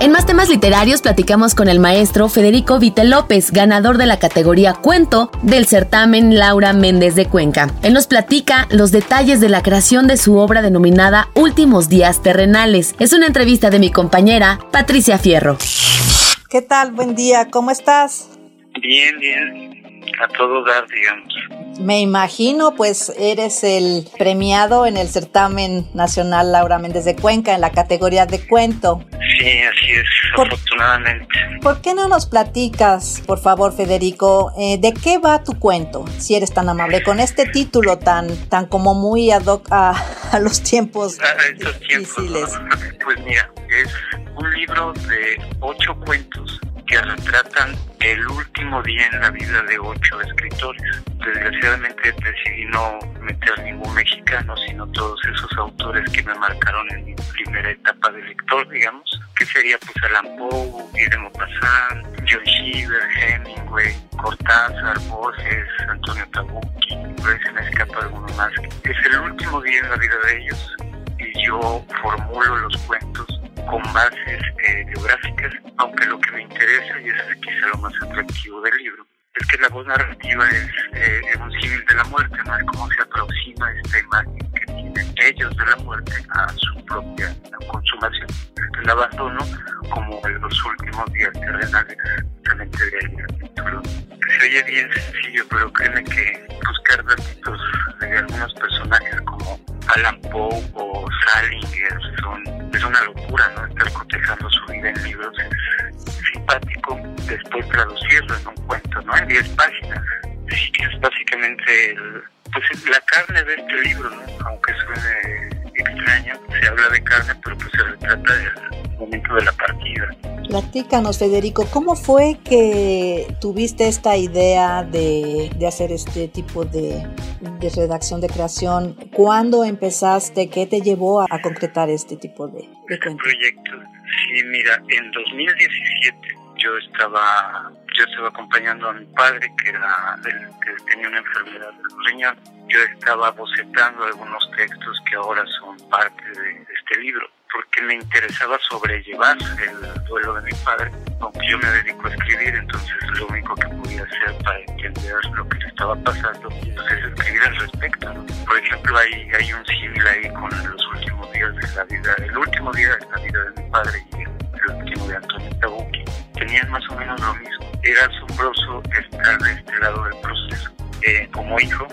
En más temas literarios platicamos con el maestro Federico Vite López, ganador de la categoría Cuento del certamen Laura Méndez de Cuenca. Él nos platica los detalles de la creación de su obra denominada Últimos Días Terrenales. Es una entrevista de mi compañera Patricia Fierro. ¿Qué tal? Buen día, ¿cómo estás? Bien, bien a todo dar, digamos. Me imagino, pues eres el premiado en el certamen nacional Laura Méndez de Cuenca en la categoría de cuento. Sí, así es, afortunadamente. ¿Por qué no nos platicas, por favor, Federico, eh, de qué va tu cuento, si eres tan amable, con este título tan, tan como muy ad hoc a, los tiempos a estos difíciles? Pues mira, es un libro de ocho cuentos que retratan el último día en la vida de ocho escritores. Desgraciadamente decidí no meter ningún mexicano, sino todos esos autores que me marcaron en mi primera etapa de lector, digamos, que sería pues Alan Poe, Guillermo Maupassant, John Cheever, Hemingway, Cortázar, Borges, Antonio Tabucchi, por se me escapa alguno más. Es el último día en la vida de ellos y yo formulo los cuentos con bases eh, aunque lo que me interesa, y eso es quizá lo más atractivo del libro, es que la voz narrativa es eh, un símil de la muerte, ¿no? Es cómo se aproxima esta imagen que tienen ellos de la muerte a su propia consumación. El abandono como en los últimos días terrenales, realmente de ahí el título. Se oye bien sencillo, pero créeme que buscar datos de algunos personajes como Alan Poe o Salinger son, es una locura, ¿no? Estar cotejando su vida en libros es simpático después traducirlo en un cuento, ¿no? En 10 páginas. Sí, es básicamente pues la carne de este libro, ¿no? Aunque suene extraño, se habla de carne, pero pues se retrata del momento de la partida. Platícanos, Federico, ¿cómo fue que tuviste esta idea de, de hacer este tipo de, de, redacción, de creación? ¿Cuándo empezaste? ¿Qué te llevó a, a concretar este tipo de, de este proyecto? Sí, mira, en 2017 yo estaba yo estaba acompañando a mi padre que era el, que tenía una enfermedad del riñón yo estaba bocetando algunos textos que ahora son parte de este libro porque me interesaba sobrellevar el duelo de mi padre, aunque yo me dedico a escribir, entonces lo único que podía hacer para entender lo que le estaba pasando pues, es escribir al respecto. Por ejemplo, hay, hay un símil ahí con los últimos días de la vida, el último día de la vida de mi padre y el, último de Antonio Tabucchi. Tenían más o menos lo mismo. Era asombroso estar de este lado del proceso. Eh, como hijo,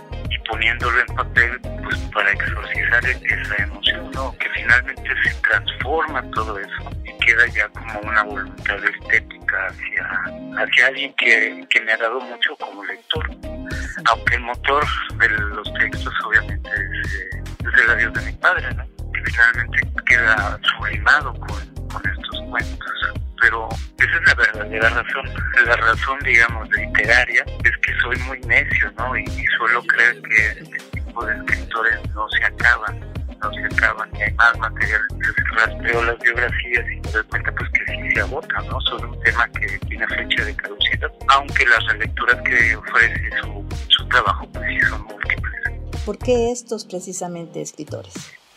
poniéndolo en papel pues para exorcizar esa emoción, Que finalmente se transforma todo eso y queda ya como una voluntad estética hacia, hacia alguien que, que me ha dado mucho como lector. Aunque el motor de los textos obviamente es, es el adiós de mi padre, ¿no? Que finalmente queda sublimado con, con estos cuentos pero esa es la verdadera razón. La razón, digamos, literaria es que soy muy necio, ¿no? Y, suelo creer que este tipo de escritores no se acaban, no se acaban, y hay más material. Rastreo las biografías y me doy cuenta pues que sí se agotan, ¿no? Son un tema que tiene fecha de caducidad, aunque las relecturas que ofrece su, su trabajo pues sí son múltiples. ¿Por qué estos precisamente escritores?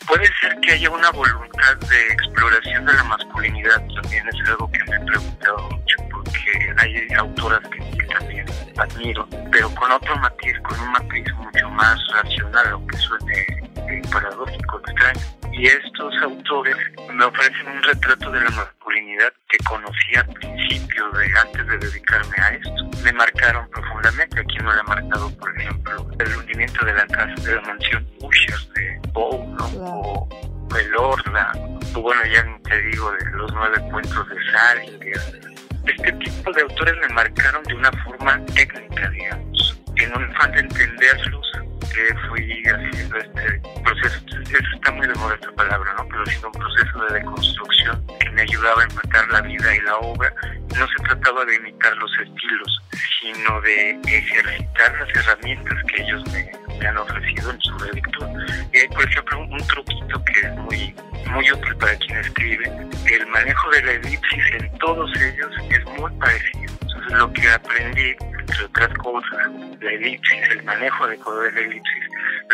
Puede ser que haya una voluntad de exploración de la masculinidad, también es algo que me he preguntado mucho, porque hay autoras que, también admiro, pero con otro matiz, con un matiz mucho más racional, aunque suene eh, paradójico, extraño. Y estos autores me ofrecen un retrato de la masculinidad que conocí al principio, de antes de dedicarme a esto. Me marcaron profundamente. Aquí me lo ha marcado, por ejemplo, el hundimiento de la casa, de la mansión Usher de ¿no? O el Orla, o bueno, ya te digo, de los nueve cuentos de Salinger. Este tipo de autores me marcaron de una forma técnica, digamos, en un afán de entenderlos que fui haciendo este proceso, eso está muy de moda esta palabra, ¿no? Pero sido un proceso de deconstrucción que me ayudaba a empatar la vida y la obra. No se trataba de imitar los estilos, sino de ejercitar las herramientas que ellos me, me han ofrecido en su lectura. Y hay, por ejemplo, un truquito que es muy, muy útil para quien escribe. El manejo de la elipsis en todos ellos es muy parecido. Lo que aprendí, entre otras cosas, la elipsis, el manejo adecuado de la elipsis,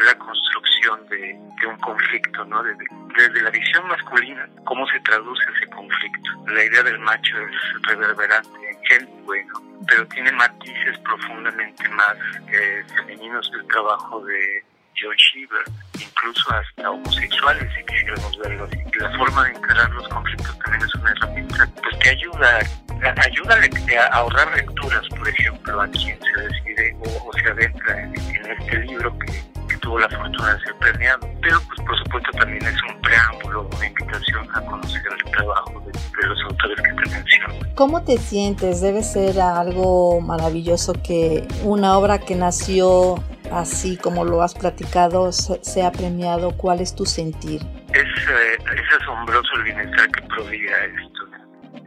la construcción de, un conflicto, ¿no? Desde, desde, la visión masculina, cómo se traduce ese conflicto. La idea del macho es reverberante en bueno, pero tiene matices profundamente más eh, femeninos del trabajo de John Shiver, incluso hasta homosexuales, si quisiéramos verlo así. La forma de encarar los conflictos también es una herramienta que ayuda, ayuda a ahorrar lecturas, por ejemplo, a quien se decide o, se adentra en, este libro que, tuvo la fortuna de ser premiado. Pero, pues, por supuesto, también es un preámbulo, una invitación a conocer el trabajo de, de los autores que te menciono. ¿Cómo te sientes? Debe ser algo maravilloso que una obra que nació así como lo has platicado, se ha premiado? ¿Cuál es tu sentir? Es, eh, es asombroso el bienestar que proviene esto,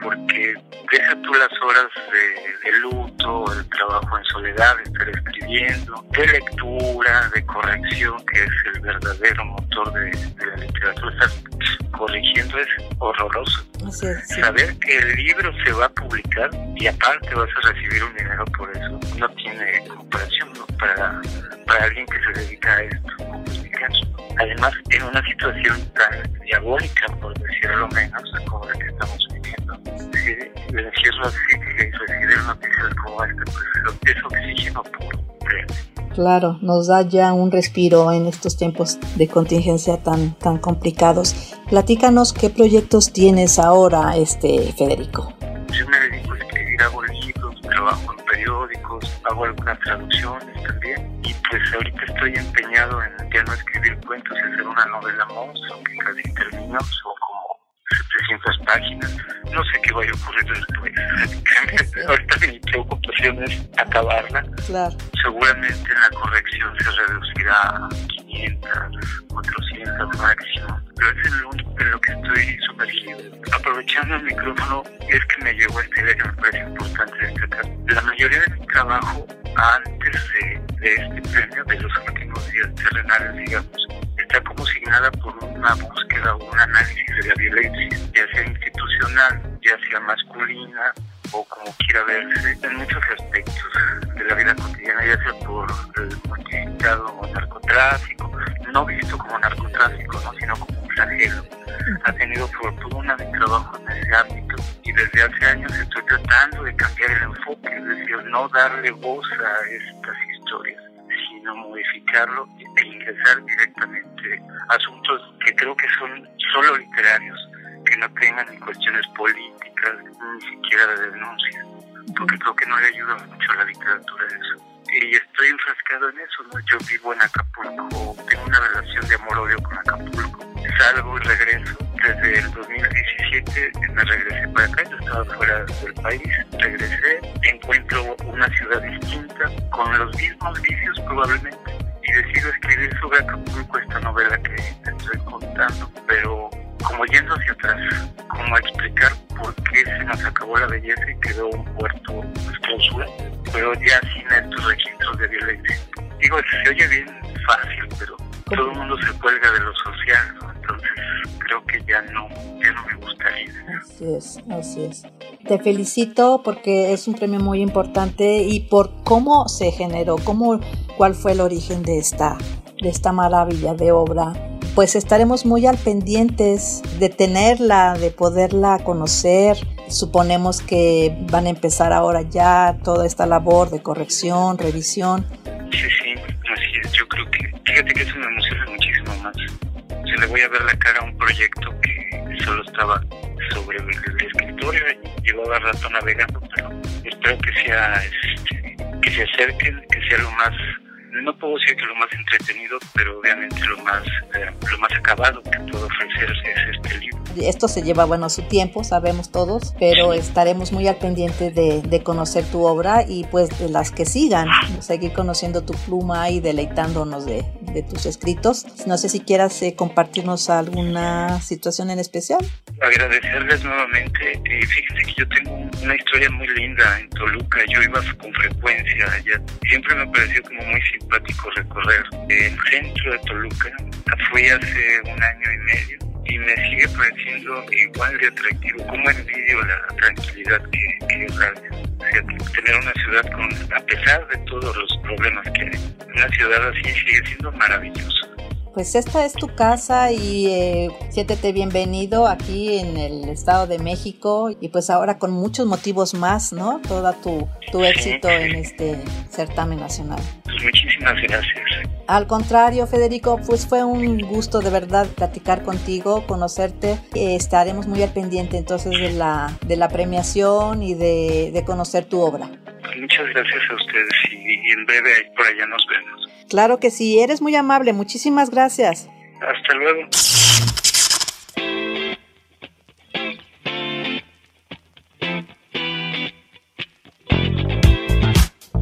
porque deja tú las horas de, luto, el trabajo en soledad, estar escribiendo, de lectura, de corrección, que es el verdadero motor de, la literatura. Estar corrigiendo es horroroso. Saber que el libro se va a publicar y aparte vas a recibir un dinero por eso, no tiene comparación para, para alguien que se dedica a esto, Además, en una situación tan diabólica, por decirlo menos, como la que estamos viviendo, si el encierro asfixia y recibir noticias como esta, pues es oxígeno puro. Claro, nos da ya un respiro en estos tiempos de contingencia tan, tan complicados. Platícanos qué proyectos tienes ahora, este Federico. Yo me dedico a escribir, hago libros, trabajo en periódicos, hago algunas traducciones también. Y pues ahorita estoy empeñado en ya no escribir cuentos y hacer una novela monstruo que casi terminó, son como 700 páginas. No sé qué vaya a ocurrir después. ahorita mi preocupación es acabarla. Claro. Seguramente la corrección se reducirá a 500, 400 máximo. Pero es el único en lo que estoy sumergido. Aprovechando el micrófono, es que me llegó esta idea que me parece importante destacar. La mayoría de mi trabajo antes de, este premio, de los últimos días terrenales, digamos, está como signada por una búsqueda o un análisis de la violencia, ya sea institucional, ya sea masculina o como quiera verse, en muchos aspectos de la vida cotidiana, ya sea por el multiplicado narcotráfico, no visto como narcotráfico, ¿no? sino como un flagelo. Ha tenido fortuna mi trabajo en ese ámbito y desde hace años estoy tratando de cambiar el enfoque, es decir, no darle voz a estas historias, sino modificarlo e ingresar directamente a asuntos que creo que son solo literarios, que no tengan ni cuestiones políticas, ni siquiera de denuncia, porque creo que no le ayuda mucho a la literatura eso y estoy enfrascado en eso. ¿no? Yo vivo en Acapulco, tengo una relación de amor-odio con Acapulco. Salgo y regreso. Desde el 2017 me regresé para acá, yo estaba fuera del país, regresé, encuentro una ciudad distinta, con los mismos vicios probablemente, y decido escribir sobre Acapulco esta novela que estoy contando, pero como yendo hacia atrás, como a explicar por qué se nos acabó la belleza y quedó un puerto clausura, pero ya sin estos registros de violencia. Digo, se oye bien fácil, pero todo el mundo se cuelga de lo social, entonces creo que ya no, ya no me gustaría. Así es, así es. Te felicito porque es un premio muy importante y por cómo se generó, cómo, cuál fue el origen de esta, de esta maravilla de obra pues estaremos muy al pendientes de tenerla, de poderla conocer. Suponemos que van a empezar ahora ya toda esta labor de corrección, revisión. Sí, sí, así es. Yo creo que, fíjate que eso me emociona muchísimo más. Se le voy a ver la cara a un proyecto que solo estaba sobre el, escritorio y llevaba rato navegando, pero espero que sea, este, que se acerquen, que sea lo más no puedo decir que lo más entretenido, pero obviamente lo más, eh, lo más acabado que puedo ofrecer es este libro. Esto se lleva, bueno, su tiempo, sabemos todos, pero estaremos muy al pendiente de, de, conocer tu obra y pues de las que sigan, seguir conociendo tu pluma y deleitándonos de, de tus escritos. No sé si quieras eh, compartirnos alguna situación en especial. Agradecerles nuevamente. y fíjense que yo tengo una historia muy linda en Toluca. Yo iba con frecuencia allá. Siempre me pareció como muy simpático recorrer el centro de Toluca. Fui hace un año y medio y me sigue pareciendo igual de atractivo. Como envidio la tranquilidad que, que O sea, tener una ciudad con, a pesar de todos los problemas que hay, una ciudad así sigue siendo maravillosa pues esta es tu casa y eh, siéntete bienvenido aquí en el Estado de México y pues ahora con muchos motivos más, ¿no? Toda tu, tu éxito en este certamen nacional. Pues muchísimas gracias. Al contrario, Federico, pues fue un gusto de verdad platicar contigo, conocerte. Eh, estaremos muy al pendiente entonces de la, de la premiación y de, de conocer tu obra. Muchas gracias a ustedes y en breve por allá nos vemos. Claro que sí, eres muy amable, muchísimas gracias. Hasta luego.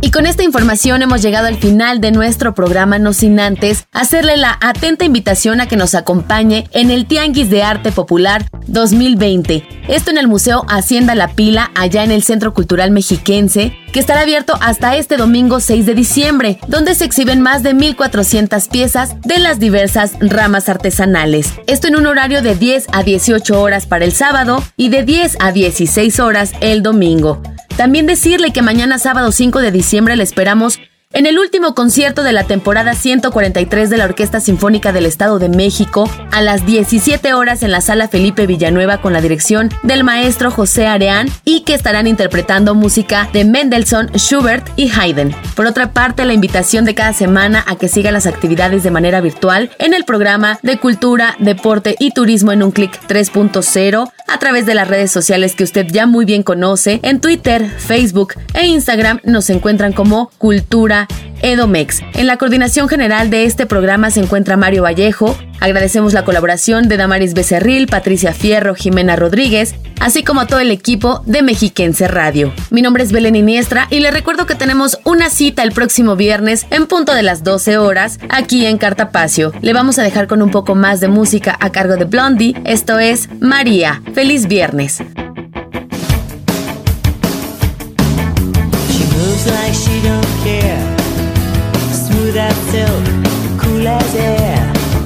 Y con esta información hemos llegado al final de nuestro programa, no sin antes hacerle la atenta invitación a que nos acompañe en el Tianguis de Arte Popular 2020. Esto en el Museo Hacienda La Pila, allá en el Centro Cultural Mexiquense, que estará abierto hasta este domingo 6 de diciembre, donde se exhiben más de 1.400 piezas de las diversas ramas artesanales. Esto en un horario de 10 a 18 horas para el sábado y de 10 a 16 horas el domingo. También decirle que mañana sábado 5 de diciembre le esperamos en el último concierto de la temporada 143 de la Orquesta Sinfónica del Estado de México, a las 17 horas en la Sala Felipe Villanueva con la dirección del maestro José Areán y que estarán interpretando música de Mendelssohn, Schubert y Haydn. Por otra parte, la invitación de cada semana a que siga las actividades de manera virtual en el programa de Cultura, Deporte y Turismo en un clic 3.0 a través de las redes sociales que usted ya muy bien conoce. En Twitter, Facebook e Instagram nos encuentran como Cultura Edomex. En la coordinación general de este programa se encuentra Mario Vallejo. Agradecemos la colaboración de Damaris Becerril, Patricia Fierro, Jimena Rodríguez, así como a todo el equipo de Mexiquense Radio. Mi nombre es Belén Iniestra y le recuerdo que tenemos una cita el próximo viernes en punto de las 12 horas aquí en Cartapacio. Le vamos a dejar con un poco más de música a cargo de Blondie. Esto es María. Feliz viernes.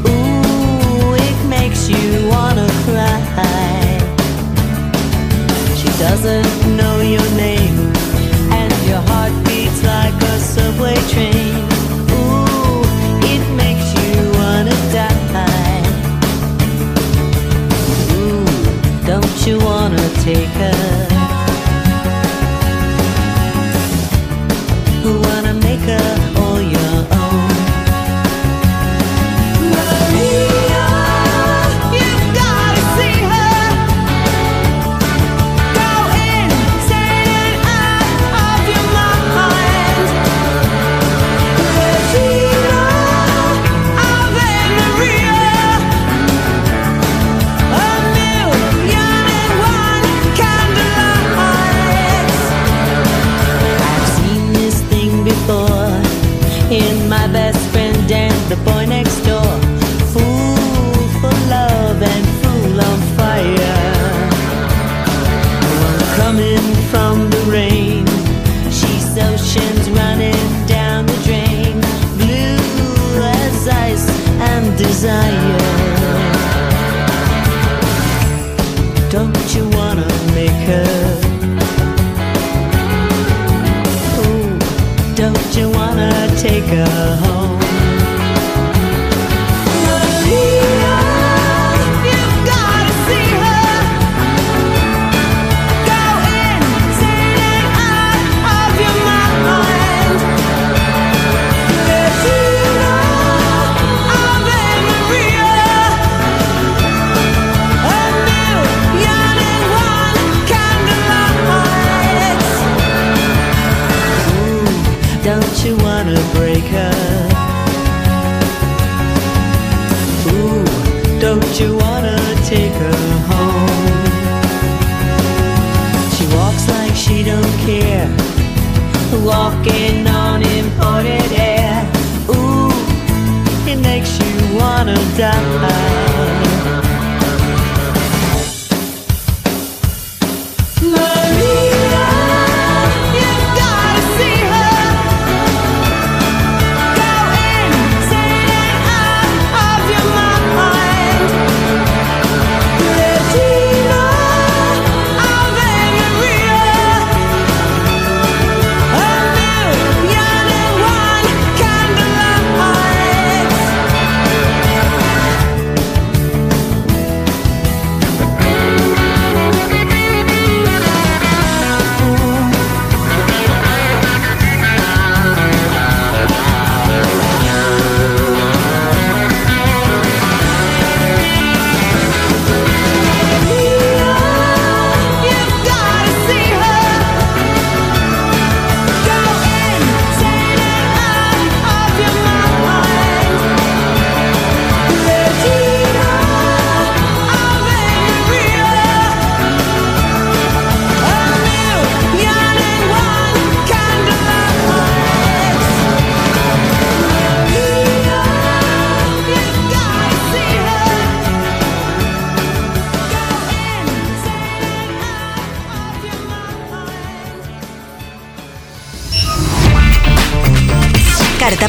Ooh, it makes you wanna cry. She doesn't know gonna break her Ooh, don't you wanna take her home? She walks like she don't care. Walking on imported air. Ooh, it makes you wanna die.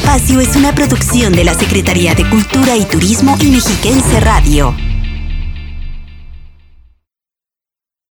Cartapacio es una producción de la Secretaría de Cultura y Turismo y Mexiquense Radio.